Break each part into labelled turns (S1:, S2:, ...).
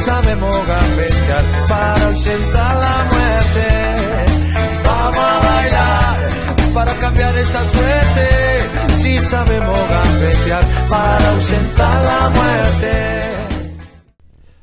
S1: Sabemos gambetear para ausentar la muerte. Vamos a bailar para cambiar esta suerte. Si sabemos gambetear para ausentar la muerte.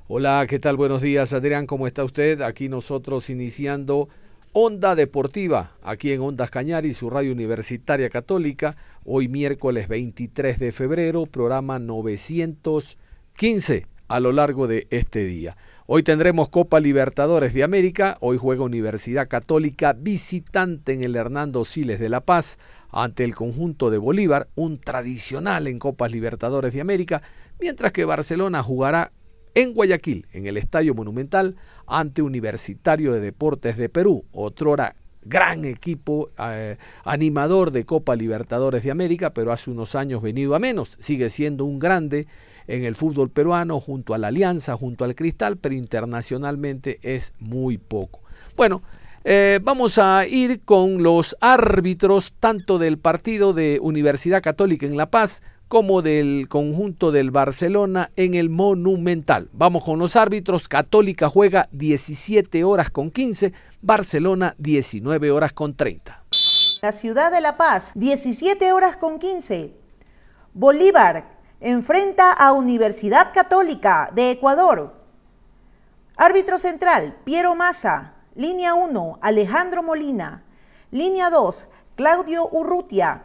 S2: Hola, ¿qué tal? Buenos días, Adrián, ¿cómo está usted? Aquí nosotros iniciando Onda Deportiva, aquí en Ondas Cañari, su radio universitaria católica, hoy miércoles 23 de febrero, programa 915 a lo largo de este día. Hoy tendremos Copa Libertadores de América, hoy juega Universidad Católica visitante en el Hernando Siles de La Paz ante el conjunto de Bolívar, un tradicional en Copas Libertadores de América, mientras que Barcelona jugará en Guayaquil, en el Estadio Monumental, ante Universitario de Deportes de Perú, otrora gran equipo eh, animador de Copa Libertadores de América, pero hace unos años venido a menos, sigue siendo un grande en el fútbol peruano, junto a la Alianza, junto al Cristal, pero internacionalmente es muy poco. Bueno, eh, vamos a ir con los árbitros tanto del partido de Universidad Católica en La Paz como del conjunto del Barcelona en el Monumental. Vamos con los árbitros. Católica juega 17 horas con 15, Barcelona 19 horas con 30.
S3: La ciudad de La Paz, 17 horas con 15. Bolívar, enfrenta a Universidad Católica de Ecuador. Árbitro central, Piero Massa. Línea 1, Alejandro Molina. Línea 2, Claudio Urrutia.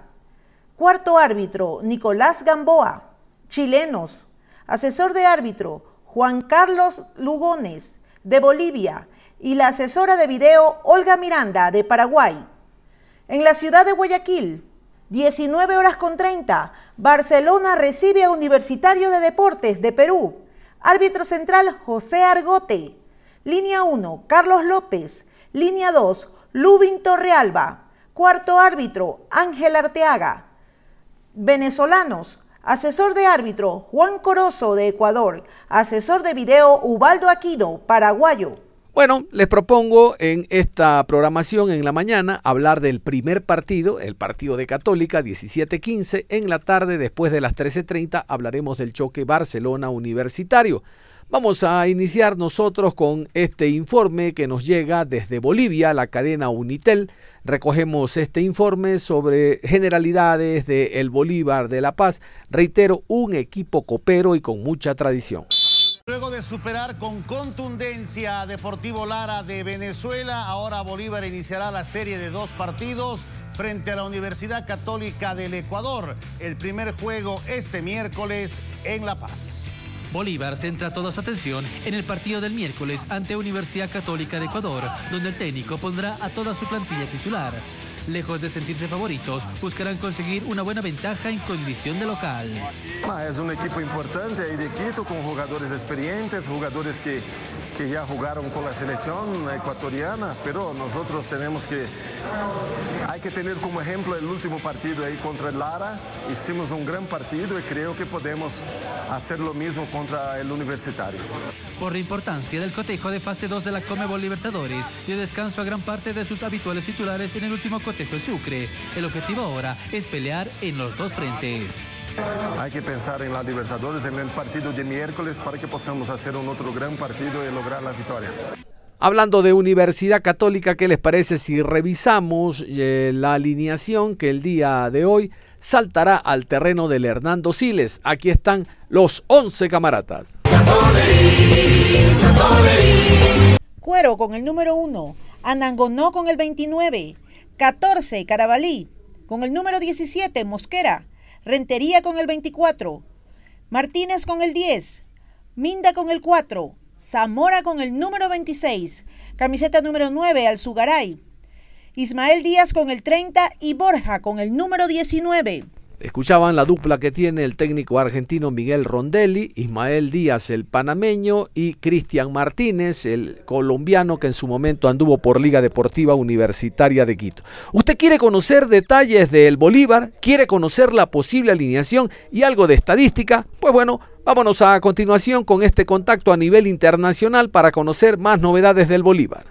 S3: Cuarto árbitro, Nicolás Gamboa. Chilenos. Asesor de árbitro, Juan Carlos Lugones, de Bolivia. Y la asesora de video, Olga Miranda, de Paraguay. En la ciudad de Guayaquil, 19 horas con 30, Barcelona recibe a Universitario de Deportes de Perú. Árbitro central José Argote. Línea 1, Carlos López. Línea 2, Lubin Torrealba. Cuarto árbitro, Ángel Arteaga. Venezolanos. Asesor de árbitro, Juan Corozo de Ecuador. Asesor de video, Ubaldo Aquino, paraguayo.
S2: Bueno, les propongo en esta programación en la mañana hablar del primer partido, el partido de Católica 17-15. En la tarde, después de las 13.30, hablaremos del choque Barcelona Universitario. Vamos a iniciar nosotros con este informe que nos llega desde Bolivia, la cadena Unitel. Recogemos este informe sobre generalidades de El Bolívar de La Paz. Reitero, un equipo copero y con mucha tradición.
S4: Luego de superar con contundencia a Deportivo Lara de Venezuela, ahora Bolívar iniciará la serie de dos partidos frente a la Universidad Católica del Ecuador. El primer juego este miércoles en La Paz.
S5: Bolívar centra toda su atención en el partido del miércoles ante Universidad Católica de Ecuador, donde el técnico pondrá a toda su plantilla titular lejos de sentirse favoritos, buscarán conseguir una buena ventaja en condición de local.
S6: Es un equipo importante ahí de Quito con jugadores experientes, jugadores que que ya jugaron con la selección ecuatoriana, pero nosotros tenemos que, hay que tener como ejemplo el último partido ahí contra el Lara, hicimos un gran partido y creo que podemos hacer lo mismo contra el Universitario.
S5: Por la importancia del cotejo de fase 2 de la Comebol Libertadores, dio descanso a gran parte de sus habituales titulares en el último cotejo en Sucre. El objetivo ahora es pelear en los dos frentes.
S6: Hay que pensar en la Libertadores, en el partido de miércoles, para que podamos hacer un otro gran partido y lograr la victoria.
S2: Hablando de Universidad Católica, ¿qué les parece si revisamos eh, la alineación que el día de hoy saltará al terreno del Hernando Siles? Aquí están los 11 camaratas.
S3: Cuero con el número 1, Anangonó con el 29, 14 Carabalí, con el número 17 Mosquera, Rentería con el 24, Martínez con el 10, Minda con el 4, Zamora con el número 26, Camiseta número 9, Alzugaray. Ismael Díaz con el 30 y Borja con el número 19.
S2: Escuchaban la dupla que tiene el técnico argentino Miguel Rondelli, Ismael Díaz el panameño y Cristian Martínez el colombiano que en su momento anduvo por Liga Deportiva Universitaria de Quito. ¿Usted quiere conocer detalles del Bolívar? ¿Quiere conocer la posible alineación y algo de estadística? Pues bueno, vámonos a continuación con este contacto a nivel internacional para conocer más novedades del Bolívar.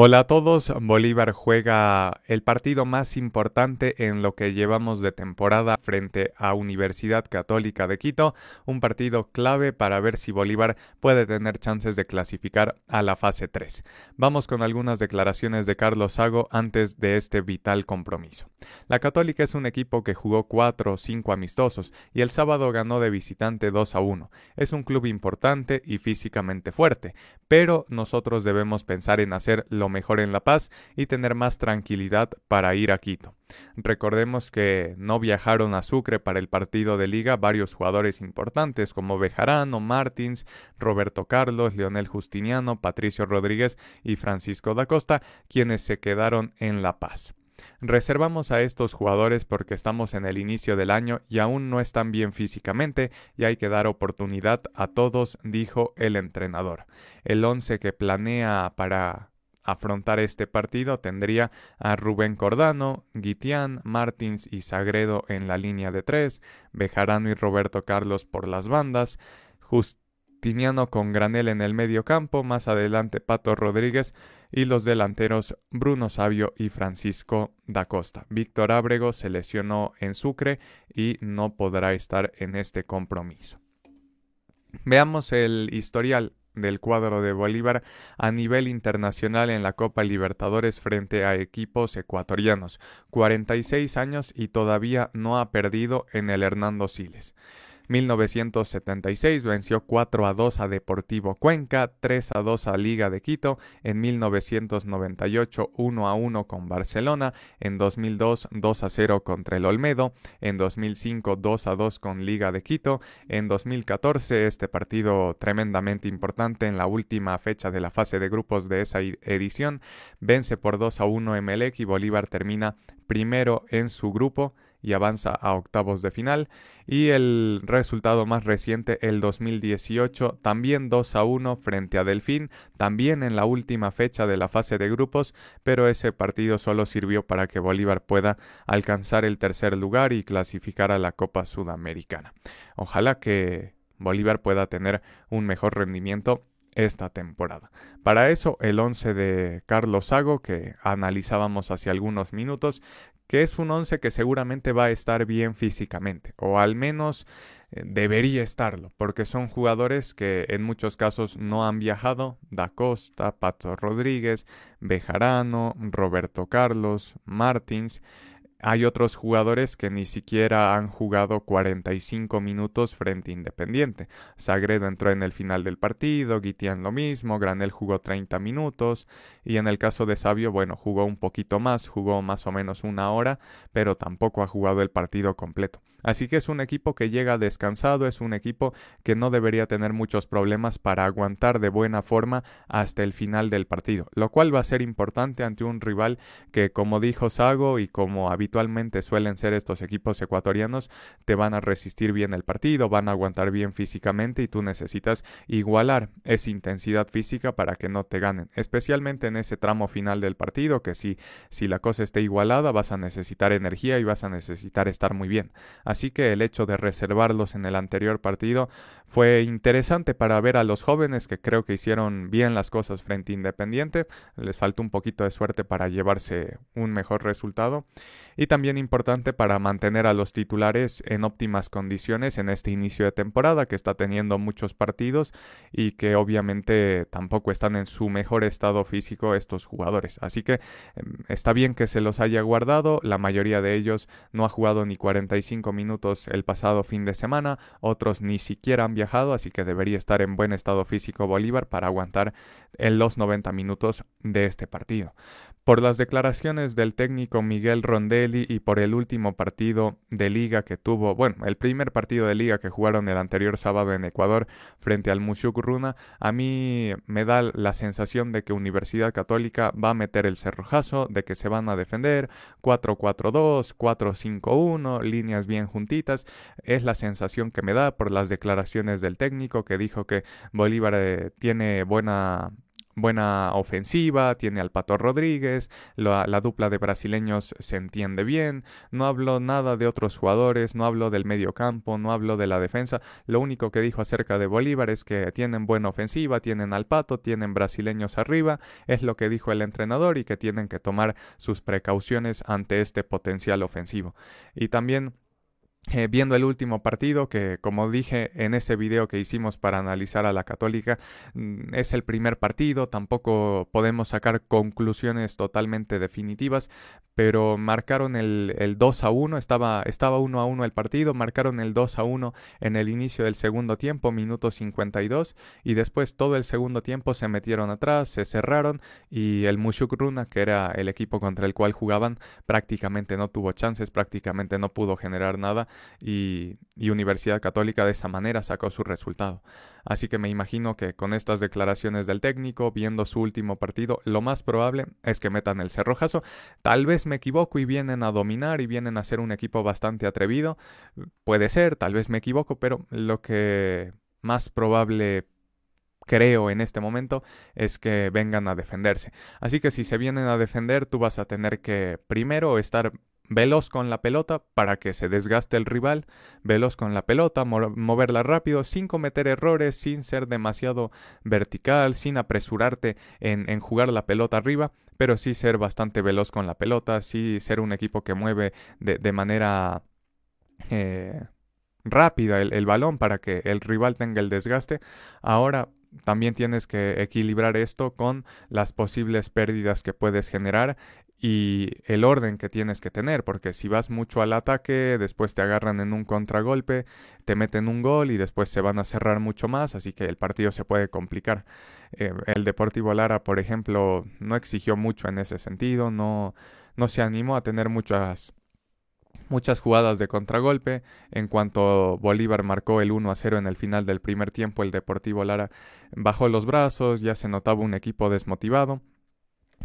S7: Hola a todos, Bolívar juega el partido más importante en lo que llevamos de temporada frente a Universidad Católica de Quito, un partido clave para ver si Bolívar puede tener chances de clasificar a la fase 3. Vamos con algunas declaraciones de Carlos Sago antes de este vital compromiso. La Católica es un equipo que jugó 4 o 5 amistosos y el sábado ganó de visitante 2 a 1. Es un club importante y físicamente fuerte, pero nosotros debemos pensar en hacer lo mejor en La Paz y tener más tranquilidad para ir a Quito. Recordemos que no viajaron a Sucre para el partido de liga varios jugadores importantes como Bejarano, Martins, Roberto Carlos, Leonel Justiniano, Patricio Rodríguez y Francisco da Costa, quienes se quedaron en La Paz. Reservamos a estos jugadores porque estamos en el inicio del año y aún no están bien físicamente y hay que dar oportunidad a todos, dijo el entrenador. El once que planea para afrontar este partido tendría a Rubén Cordano, Guitián, Martins y Sagredo en la línea de tres, Bejarano y Roberto Carlos por las bandas, Justiniano con Granel en el medio campo, más adelante Pato Rodríguez y los delanteros Bruno Sabio y Francisco da Costa. Víctor Ábrego se lesionó en Sucre y no podrá estar en este compromiso. Veamos el historial del cuadro de Bolívar a nivel internacional en la Copa Libertadores frente a equipos ecuatorianos. 46 años y todavía no ha perdido en el Hernando Siles. 1976 venció 4 a 2 a Deportivo Cuenca, 3 a 2 a Liga de Quito, en 1998 1 a 1 con Barcelona, en 2002 2 a 0 contra el Olmedo, en 2005 2 a 2 con Liga de Quito, en 2014 este partido tremendamente importante en la última fecha de la fase de grupos de esa edición, vence por 2 a 1 Emelec y Bolívar termina primero en su grupo y avanza a octavos de final. Y el resultado más reciente, el 2018, también 2 a 1 frente a Delfín, también en la última fecha de la fase de grupos, pero ese partido solo sirvió para que Bolívar pueda alcanzar el tercer lugar y clasificar a la Copa Sudamericana. Ojalá que Bolívar pueda tener un mejor rendimiento esta temporada. Para eso, el 11 de Carlos Sago, que analizábamos hace algunos minutos, que es un 11 que seguramente va a estar bien físicamente, o al menos eh, debería estarlo, porque son jugadores que en muchos casos no han viajado, Da Costa, Pato Rodríguez, Bejarano, Roberto Carlos, Martins, hay otros jugadores que ni siquiera han jugado 45 minutos frente Independiente. Sagredo entró en el final del partido, Guitián lo mismo, Granel jugó 30 minutos y en el caso de Sabio, bueno, jugó un poquito más, jugó más o menos una hora, pero tampoco ha jugado el partido completo. Así que es un equipo que llega descansado, es un equipo que no debería tener muchos problemas para aguantar de buena forma hasta el final del partido, lo cual va a ser importante ante un rival que, como dijo Sago y como habitualmente suelen ser estos equipos ecuatorianos, te van a resistir bien el partido, van a aguantar bien físicamente y tú necesitas igualar esa intensidad física para que no te ganen, especialmente en ese tramo final del partido, que si, si la cosa esté igualada vas a necesitar energía y vas a necesitar estar muy bien. Que el hecho de reservarlos en el anterior partido fue interesante para ver a los jóvenes que creo que hicieron bien las cosas frente a Independiente. Les faltó un poquito de suerte para llevarse un mejor resultado y también importante para mantener a los titulares en óptimas condiciones en este inicio de temporada que está teniendo muchos partidos y que obviamente tampoco están en su mejor estado físico estos jugadores. Así que em, está bien que se los haya guardado, la mayoría de ellos no ha jugado ni 45 minutos el pasado fin de semana, otros ni siquiera han viajado, así que debería estar en buen estado físico Bolívar para aguantar en los 90 minutos de este partido. por las declaraciones del técnico Miguel Y por el último partido de liga que tuvo, bueno, el primer partido de liga que jugaron el anterior sábado en Ecuador frente al Mushuk Runa, a mí me da la sensación de que Universidad Católica va a meter el cerrojazo, de que se van a defender 4-4-2, 4-5-1, líneas bien juntitas, es la sensación que me da por las declaraciones del técnico que dijo que Bolívar eh, tiene buena buena ofensiva, tiene al Pato Rodríguez, la, dupla de brasileños se entiende bien, no hablo nada de otros jugadores, no hablo del medio campo, no hablo de la defensa, lo único que dijo acerca de Bolívar es que tienen buena ofensiva, tienen al Pato, tienen brasileños arriba, es lo que dijo el entrenador y que tienen que tomar sus precauciones ante este potencial ofensivo. Y también eh, viendo el último partido, que como dije en ese video que hicimos para analizar a la católica, mm, es el primer partido, tampoco podemos sacar conclusiones totalmente definitivas, pero marcaron el, el 2 a 1, estaba, estaba 1 a 1 el partido, marcaron el 2 a 1 en el inicio del segundo tiempo, minuto 52, y después todo el segundo tiempo se metieron atrás, se cerraron, y el Mushuk Runa, que era el equipo contra el cual jugaban, prácticamente no tuvo chances, prácticamente no pudo generar nada, y, Universidad Católica de esa manera sacó su resultado. Así que me imagino que con estas declaraciones del técnico, viendo su último partido, lo más probable es que metan el cerrojazo. Tal vez me equivoco y vienen a dominar y vienen a ser un equipo bastante atrevido. Puede ser, tal vez me equivoco, pero lo que más probable creo en este momento es que vengan a defenderse. Así que si se vienen a defender, tú vas a tener que primero estar veloz con la pelota para que se desgaste el rival, veloz con la pelota, moverla rápido, sin cometer errores, sin ser demasiado vertical, sin apresurarte en, jugar la pelota arriba, pero sí ser bastante veloz con la pelota, sí ser un equipo que mueve de, manera eh, rápida el, el balón para que el rival tenga el desgaste. Ahora también tienes que equilibrar esto con las posibles pérdidas que puedes generar y el orden que tienes que tener, porque si vas mucho al ataque, después te agarran en un contragolpe, te meten un gol y después se van a cerrar mucho más, así que el partido se puede complicar. Eh, el Deportivo Lara, por ejemplo, no exigió mucho en ese sentido, no, no se animó a tener muchas muchas jugadas de contragolpe. En cuanto Bolívar marcó el 1 a 0 en el final del primer tiempo, el Deportivo Lara bajó los brazos, ya se notaba un equipo desmotivado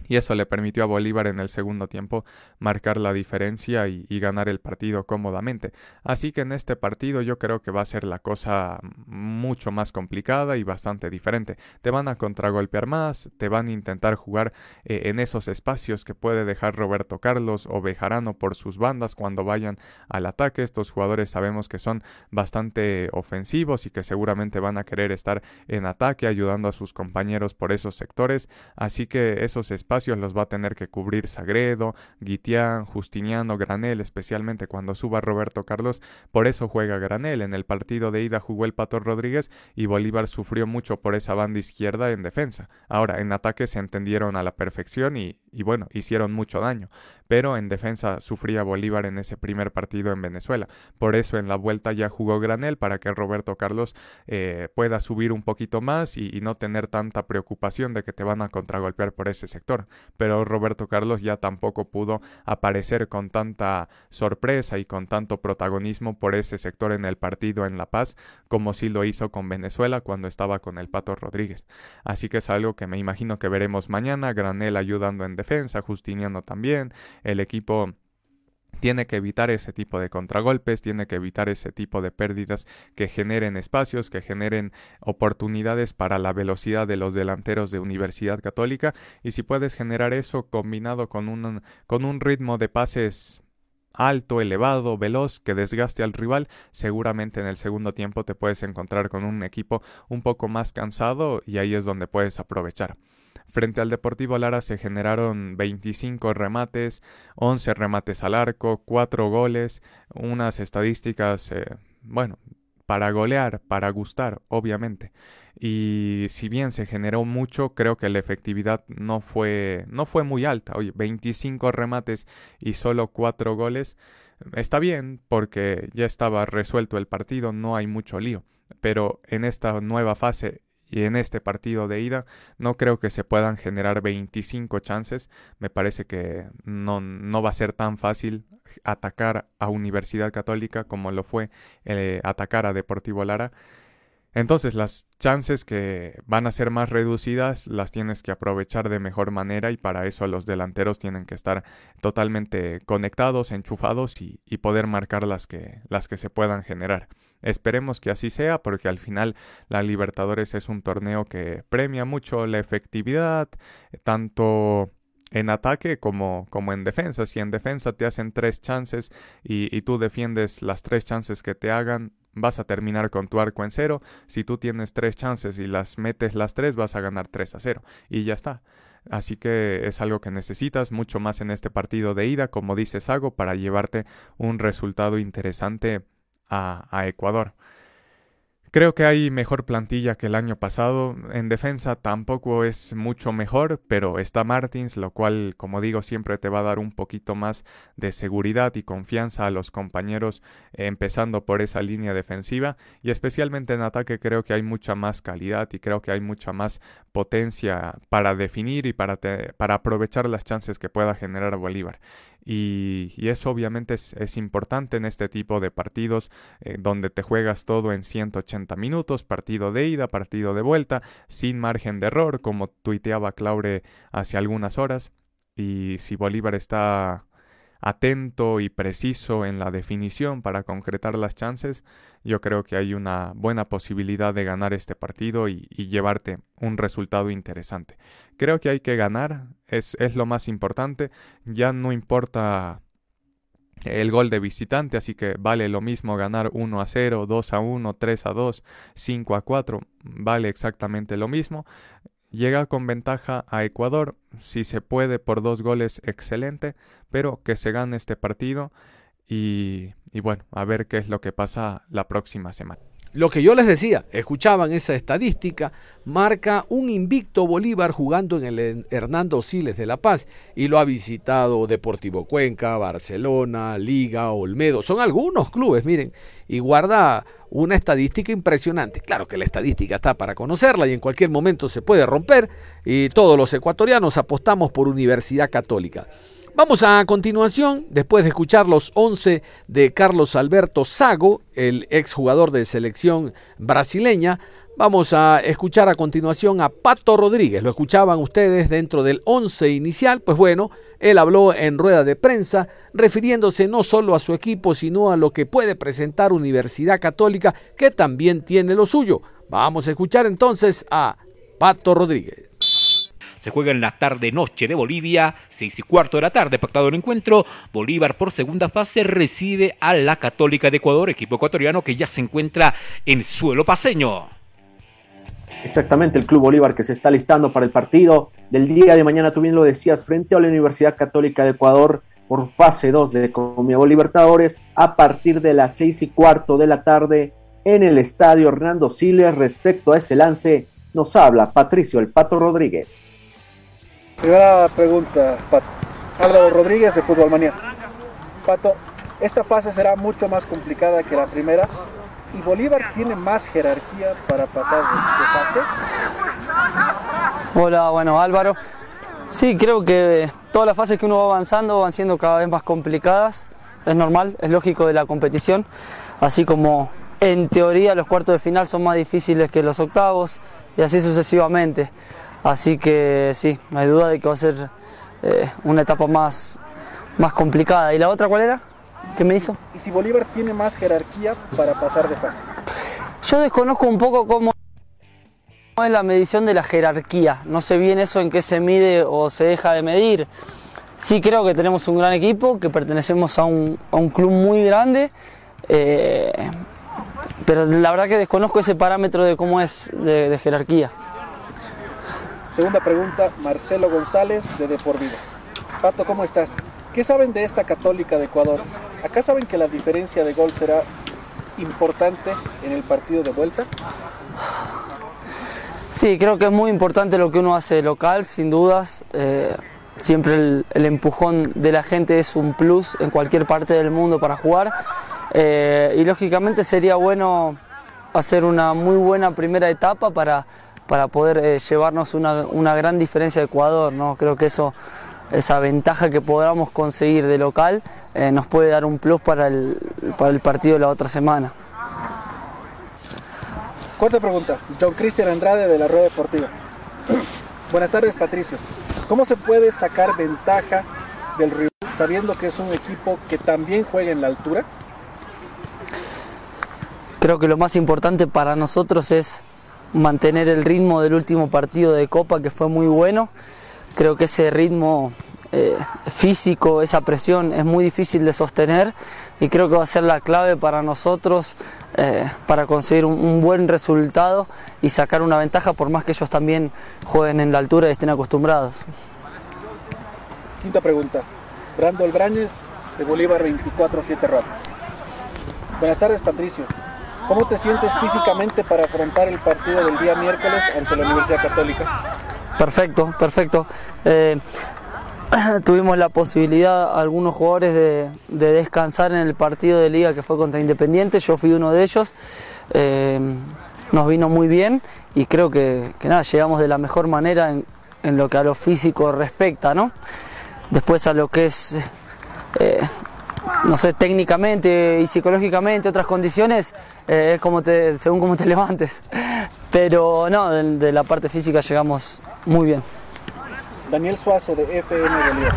S7: y eso le permitió a Bolívar en el segundo tiempo marcar la diferencia y, ganar el partido cómodamente. Así que en este partido yo creo que va a ser la cosa mucho más complicada y bastante diferente. Te van a contragolpear más, te van a intentar jugar eh, en esos espacios que puede dejar Roberto Carlos o Bejarano por sus bandas cuando vayan al ataque. Estos jugadores sabemos que son bastante ofensivos y que seguramente van a querer estar en ataque ayudando a sus compañeros por esos sectores. Así que esos espacios los va a tener que cubrir Sagredo, Guitián, Justiniano, Granel, especialmente cuando suba Roberto Carlos. Por eso juega Granel. En el partido de ida jugó el Pato Rodríguez y Bolívar sufrió mucho por esa banda izquierda en defensa. Ahora, en ataque se entendieron a la perfección y, bueno, hicieron mucho daño. Pero en defensa sufría Bolívar en ese primer partido en Venezuela. Por eso en la vuelta ya jugó Granel para que Roberto Carlos eh, pueda subir un poquito más y no tener tanta preocupación de que te van a contragolpear por ese sector pero Roberto Carlos ya tampoco pudo aparecer con tanta sorpresa y con tanto protagonismo por ese sector en el partido en La Paz como sí lo hizo con Venezuela cuando estaba con el Pato Rodríguez. Así que es algo que me imagino que veremos mañana, Granel ayudando en defensa, Justiniano también, el equipo tiene que evitar ese tipo de contragolpes, tiene que evitar ese tipo de pérdidas que generen espacios, que generen oportunidades para la velocidad de los delanteros de Universidad Católica y si puedes generar eso combinado con un, con un ritmo de pases alto, elevado, veloz, que desgaste al rival, seguramente en el segundo tiempo te puedes encontrar con un equipo un poco más cansado y ahí es donde puedes aprovechar. Frente al Deportivo Lara se generaron 25 remates, 11 remates al arco, 4 goles, unas estadísticas, eh, bueno, para golear, para gustar, obviamente. Y si bien se generó mucho, creo que la efectividad no fue, no fue muy alta. Oye, 25 remates y solo 4 goles. Está bien porque ya estaba resuelto el partido, no hay mucho lío. Pero en esta nueva fase y en este partido de ida no creo que se puedan generar 25 chances. Me parece que no, no va a ser tan fácil atacar a Universidad Católica como lo fue eh, atacar a Deportivo Lara. Entonces las chances que van a ser más reducidas las tienes que aprovechar de mejor manera y para eso los delanteros tienen que estar totalmente conectados, enchufados y, y poder marcar las que, las que se puedan generar. Esperemos que así sea porque al final la Libertadores es un torneo que premia mucho la efectividad, tanto en ataque como, como en defensa. Si en defensa te hacen tres chances y, y, tú defiendes las tres chances que te hagan, vas a terminar con tu arco en cero. Si tú tienes tres chances y las metes las tres, vas a ganar 3 a 0. Y ya está. Así que es algo que necesitas mucho más en este partido de ida, como dice Sago, para llevarte un resultado interesante a, Ecuador. Creo que hay mejor plantilla que el año pasado. En defensa tampoco es mucho mejor, pero está Martins, lo cual, como digo, siempre te va a dar un poquito más de seguridad y confianza a los compañeros, empezando por esa línea defensiva. Y especialmente en ataque creo que hay mucha más calidad y creo que hay mucha más potencia para definir y para aprovechar las chances que pueda generar Bolívar. Y, y, eso obviamente es, es, importante en este tipo de partidos eh, donde te juegas todo en 180 minutos, partido de ida, partido de vuelta, sin margen de error, como tuiteaba Claure hace algunas horas. Y si Bolívar está atento y preciso en la definición para concretar las chances, yo creo que hay una buena posibilidad de ganar este partido y, llevarte un resultado interesante. Creo que hay que ganar, es, es lo más importante, ya no importa el gol de visitante, así que vale lo mismo ganar 1 a 0, 2 a 1, 3 a 2, 5 a 4, vale exactamente lo mismo. Llega con ventaja a Ecuador, si se puede por dos goles, excelente, pero que se gane este partido y, y bueno, a ver qué es lo que pasa la próxima semana.
S2: Lo que yo les decía, escuchaban esa estadística, marca un invicto Bolívar jugando en el Hernando Siles de La Paz y lo ha visitado Deportivo Cuenca, Barcelona, Liga, Olmedo, son algunos clubes, miren, y guarda una estadística impresionante. Claro que la estadística está para conocerla y en cualquier momento se puede romper y todos los ecuatorianos apostamos por Universidad Católica. Vamos a continuación, después de escuchar los 11 de Carlos Alberto Sago, el exjugador de selección brasileña, vamos a escuchar a continuación a Pato Rodríguez. Lo escuchaban ustedes dentro del 11 inicial, pues bueno, él habló en rueda de prensa refiriéndose no solo a su equipo, sino a lo que puede presentar Universidad Católica, que también tiene lo suyo. Vamos a escuchar entonces a Pato Rodríguez.
S8: Se juega en la tarde-noche de Bolivia, seis y cuarto de la tarde, pactado el encuentro. Bolívar por segunda fase recibe a la Católica de Ecuador, equipo ecuatoriano que ya se encuentra en suelo paseño.
S9: Exactamente, el Club Bolívar que se está listando para el partido del día de mañana, tú bien lo decías, frente a la Universidad Católica de Ecuador por fase 2 de Conmebol Libertadores a partir de las seis y cuarto de la tarde en el estadio Hernando Siles. Respecto a ese lance, nos habla Patricio El Pato Rodríguez.
S10: Primera pregunta, Pato. Álvaro Rodríguez de Fútbol Manía. Pato, esta fase será mucho más complicada que la primera y Bolívar tiene más jerarquía para pasar de, fase.
S11: Hola, bueno Álvaro. Sí, creo que todas las fases que uno va avanzando van siendo cada vez más complicadas. Es normal, es lógico de la competición. Así como en teoría los cuartos de final son más difíciles que los octavos y así sucesivamente. Así que sí, no hay duda de que va a ser eh, una etapa más, más complicada. ¿Y la otra cuál era? ¿Qué me hizo?
S10: ¿Y si Bolívar tiene más jerarquía para pasar de fase?
S11: Yo desconozco un poco cómo es la medición de la jerarquía. No sé bien eso en qué se mide o se deja de medir. Sí creo que tenemos un gran equipo, que pertenecemos a un, a un club muy grande. Eh, pero la verdad que desconozco ese parámetro de cómo es de, de jerarquía.
S10: Segunda pregunta, Marcelo González de Depor Vida. Pato, ¿cómo estás? ¿Qué saben de esta católica de Ecuador? ¿Acá saben que la diferencia de gol será importante en el partido de vuelta?
S11: Sí, creo que es muy importante lo que uno hace local, sin dudas. Eh, siempre el, el, empujón de la gente es un plus en cualquier parte del mundo para jugar. Eh, y lógicamente sería bueno hacer una muy buena primera etapa para para poder eh, llevarnos una, una, gran diferencia de Ecuador. ¿no? Creo que eso, esa ventaja que podamos conseguir de local eh, nos puede dar un plus para el, para el partido de la otra semana.
S10: Cuarta pregunta, John Cristian Andrade de la Rueda Deportiva. Buenas tardes Patricio. ¿Cómo se puede sacar ventaja del rival sabiendo que es un equipo que también juega en la altura?
S11: Creo que lo más importante para nosotros es mantener el ritmo del último partido de Copa que fue muy bueno. Creo que ese ritmo eh, físico, esa presión es muy difícil de sostener y creo que va a ser la clave para nosotros eh, para conseguir un, buen resultado y sacar una ventaja por más que ellos también jueguen en la altura y estén acostumbrados.
S10: Quinta pregunta. Brando Brañez de Bolívar 24-7 Rap. Buenas tardes Patricio. ¿Cómo te sientes físicamente para afrontar el partido del día miércoles ante la Universidad Católica?
S11: Perfecto, perfecto. Eh, tuvimos la posibilidad, algunos jugadores, de, de, descansar en el partido de liga que fue contra Independiente. Yo fui uno de ellos. Eh, nos vino muy bien y creo que, nada, llegamos de la mejor manera en, en, lo que a lo físico respecta, ¿no? Después a lo que es, eh, no sé, técnicamente y psicológicamente, otras condiciones, eh, como te, según cómo te levantes. Pero no, de, de la parte física llegamos muy bien.
S10: Daniel Suazo de FM Bolívar.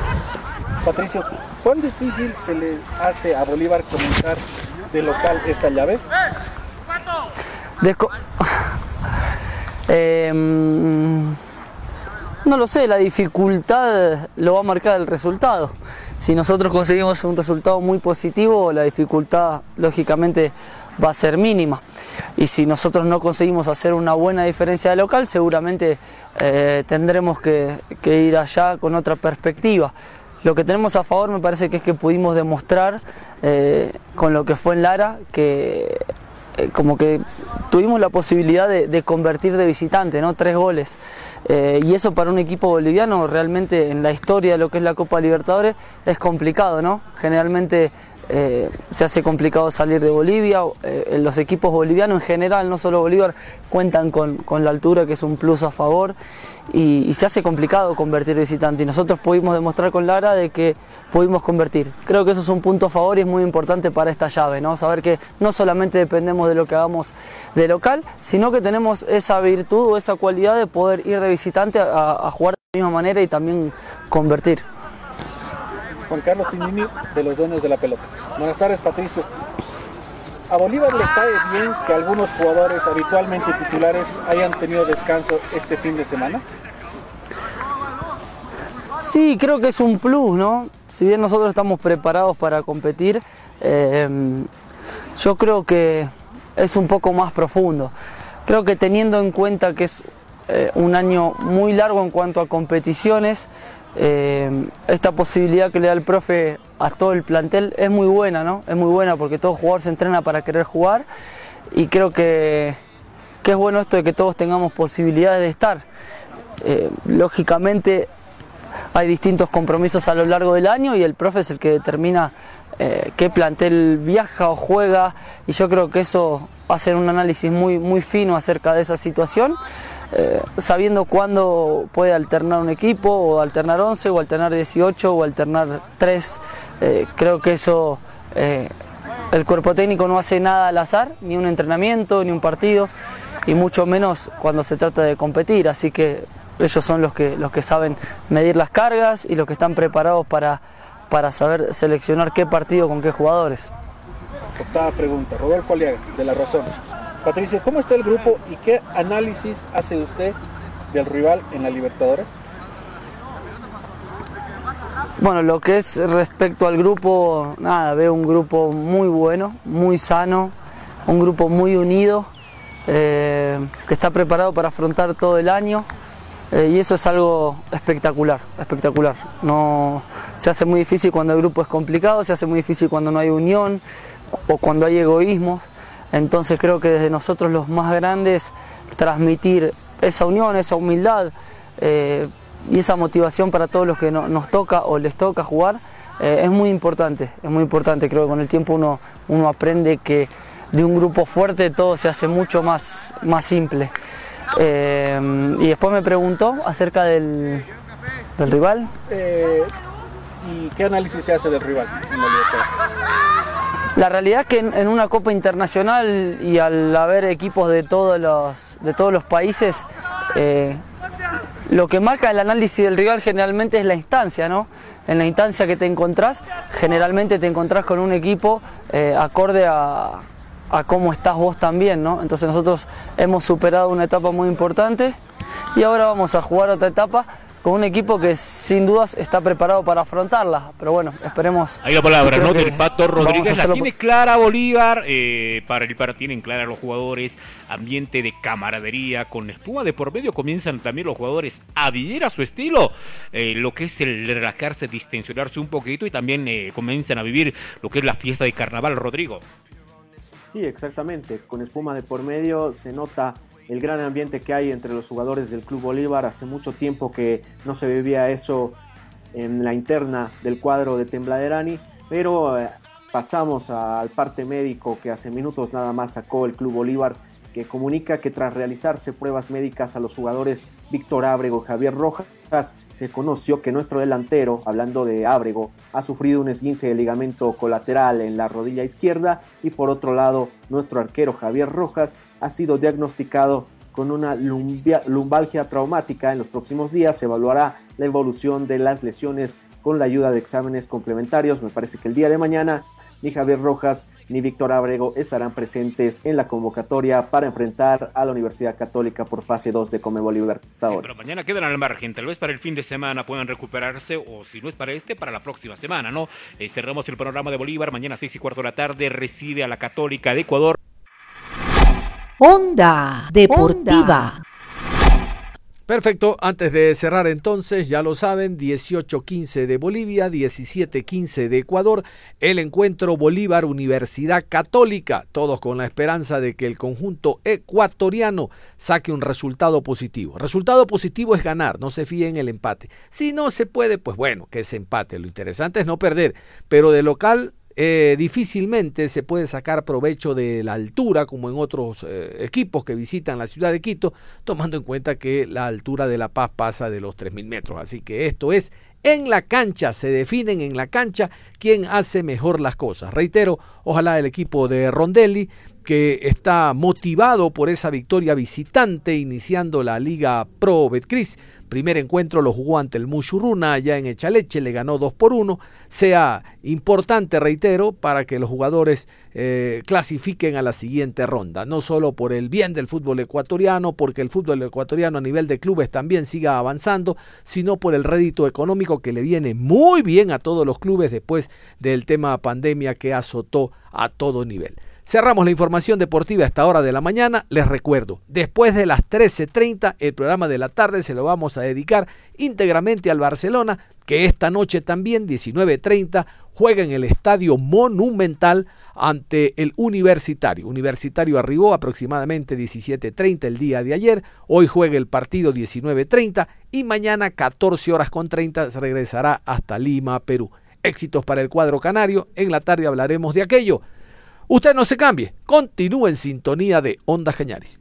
S10: Patricio, ¿cuán difícil se les hace a Bolívar comenzar de local esta llave?
S11: Eh, no lo sé, la dificultad lo va a marcar el resultado. Si nosotros conseguimos un resultado muy positivo, la dificultad lógicamente va a ser mínima. Y si nosotros no conseguimos hacer una buena diferencia de local, seguramente eh, tendremos que, ir allá con otra perspectiva. Lo que tenemos a favor me parece que es que pudimos demostrar eh, con lo que fue en Lara que como que tuvimos la posibilidad de, de, convertir de visitante, ¿no? Tres goles. Eh, y eso para un equipo boliviano realmente en la historia de lo que es la Copa Libertadores es complicado, ¿no? Generalmente eh, se hace complicado salir de Bolivia. Eh, los equipos bolivianos en general, no solo Bolívar, cuentan con, con, la altura, que es un plus a favor, y, se hace complicado convertir visitante. Y nosotros pudimos demostrar con Lara de que pudimos convertir. Creo que eso es un punto a favor y es muy importante para esta llave, ¿no? Saber que no solamente dependemos de lo que hagamos de local, sino que tenemos esa virtud o esa cualidad de poder ir de visitante a jugar de la misma manera y también convertir.
S10: Juan Carlos Tinini de los Dueños de la Pelota. Buenas tardes, Patricio. ¿A Bolívar le cae bien que algunos jugadores habitualmente titulares hayan tenido descanso este fin de semana?
S11: Sí, creo que es un plus, ¿no? Si bien nosotros estamos preparados para competir, eh, yo creo que es un poco más profundo. Creo que teniendo en cuenta que es eh, un año muy largo en cuanto a competiciones, eh, esta posibilidad que le da el profe a todo el plantel es muy buena, ¿no? Es muy buena porque todo jugador se entrena para querer jugar y creo que, que es bueno esto de que todos tengamos posibilidades de estar. Eh, lógicamente hay distintos compromisos a lo largo del año y el profe es el que determina eh, qué plantel viaja o juega y yo creo que eso ser un análisis muy, muy fino acerca de esa situación. Eh, sabiendo cuándo puede alternar un equipo, o alternar 11, o alternar 18, o alternar 3. Eh, creo que eso, eh, el cuerpo técnico no hace nada al azar, ni un entrenamiento, ni un partido, y mucho menos cuando se trata de competir. Así que ellos son los que, los que saben medir las cargas y los que están preparados para, para saber seleccionar qué partido con qué jugadores.
S10: Octava pregunta, Rodolfo Aliaga, de La Razón. Patricio, ¿cómo está el grupo y qué análisis hace usted del rival en la Libertadores?
S11: Bueno, lo que es respecto al grupo, nada, veo un grupo muy bueno, muy sano, un grupo muy unido, eh, que está preparado para afrontar todo el año. Eh, y eso es algo espectacular, espectacular. No, se hace muy difícil cuando el grupo es complicado, se hace muy difícil cuando no hay unión o cuando hay egoísmos. Entonces creo que desde nosotros los más grandes transmitir esa unión, esa humildad eh, y esa motivación para todos los que no, nos toca o les toca jugar eh, es muy importante, es muy importante. Creo que con el tiempo uno, uno aprende que de un grupo fuerte todo se hace mucho más, más simple. Eh, y después me preguntó acerca del, del rival.
S10: ¿Y qué análisis se hace del rival la
S11: realidad es que en, en una Copa Internacional y al haber equipos de todos los, de todos los países, eh, lo que marca el análisis del rival generalmente es la instancia, ¿no? En la instancia que te encontrás, generalmente te encontrás con un equipo eh, acorde a, a cómo estás vos también, ¿no? Entonces nosotros hemos superado una etapa muy importante y ahora vamos a jugar otra etapa con un equipo que sin dudas está preparado para afrontarla. Pero bueno, esperemos.
S8: Ahí la palabra, ¿no? Del Pato Rodríguez. La tiene clara Bolívar. eh, para el para tienen clara los jugadores. Ambiente de camaradería. Con espuma de por medio comienzan también los jugadores a vivir a su estilo. eh, lo que es el relajarse, distensionarse un poquito. Y también eh, comienzan a vivir lo que es la fiesta de carnaval, Rodrigo.
S9: Sí, exactamente. Con espuma de por medio se nota el gran ambiente que hay entre los jugadores del Club Bolívar. Hace mucho tiempo que no se vivía eso en la interna del cuadro de Tembladerani, pero eh, pasamos al parte médico que hace minutos nada más sacó el Club Bolívar, que comunica que tras realizarse pruebas médicas a los jugadores Víctor Ábrego y Javier Rojas, se conoció que nuestro delantero, hablando de Ábrego, ha sufrido un esguince de ligamento colateral en la rodilla izquierda y por otro lado, nuestro arquero Javier Rojas ha sido diagnosticado con una lumbalgia traumática. En los próximos días se evaluará la evolución de las lesiones con la ayuda de exámenes complementarios. Me parece que el día de mañana ni Javier Rojas ni Víctor Ábrego estarán presentes en la convocatoria para enfrentar a la Universidad Católica por fase 2 de Comebol Libertadores.
S8: Pero mañana quedan al margen, tal vez para el fin de semana puedan recuperarse o si no es para este, para la próxima semana, ¿no? Eh, cerramos el panorama de Bolívar, mañana 6 y cuarto de la tarde recibe a la Católica de Ecuador.
S3: Onda Deportiva.
S2: Perfecto, antes de cerrar entonces, ya lo saben, 18-15 de Bolivia, 17-15 de Ecuador, el encuentro Bolívar Universidad Católica, todos con la esperanza de que el conjunto ecuatoriano saque un resultado positivo. Resultado positivo es ganar, no se fíe en el empate. Si no se puede, pues bueno, que se empate. Lo interesante es no perder, pero de local eh, difícilmente se puede sacar provecho de la altura como en otros eh, equipos que visitan la ciudad de Quito, tomando en cuenta que la altura de La Paz pasa de los 3.000 metros. Así que esto es en la cancha, se definen en la cancha quién hace mejor las cosas. Reitero, ojalá el equipo de Rondelli que está motivado por esa victoria visitante iniciando la Liga Pro Betcris. Primer encuentro lo jugó ante el Mushuruna allá en Echaleche, le ganó 2 por 1. Sea importante, reitero, para que los jugadores eh, clasifiquen a la siguiente ronda. No solo por el bien del fútbol ecuatoriano, porque el fútbol ecuatoriano a nivel de clubes también siga avanzando, sino por el rédito económico que le viene muy bien a todos los clubes después del tema pandemia que azotó a todo nivel. Cerramos la información deportiva a esta hora de la mañana. Les recuerdo, después de las 13.30, el programa de la tarde se lo vamos a dedicar íntegramente al Barcelona, que esta noche también, 19.30, juega en el Estadio Monumental ante el Universitario. Universitario arribó aproximadamente 17.30 el día de ayer, hoy juega el partido 19.30 y mañana 14 horas con 30 se regresará hasta Lima, Perú. Éxitos para el cuadro canario, en la tarde hablaremos de aquello. Usted no se cambie, continúe en sintonía de Ondas Cañaris.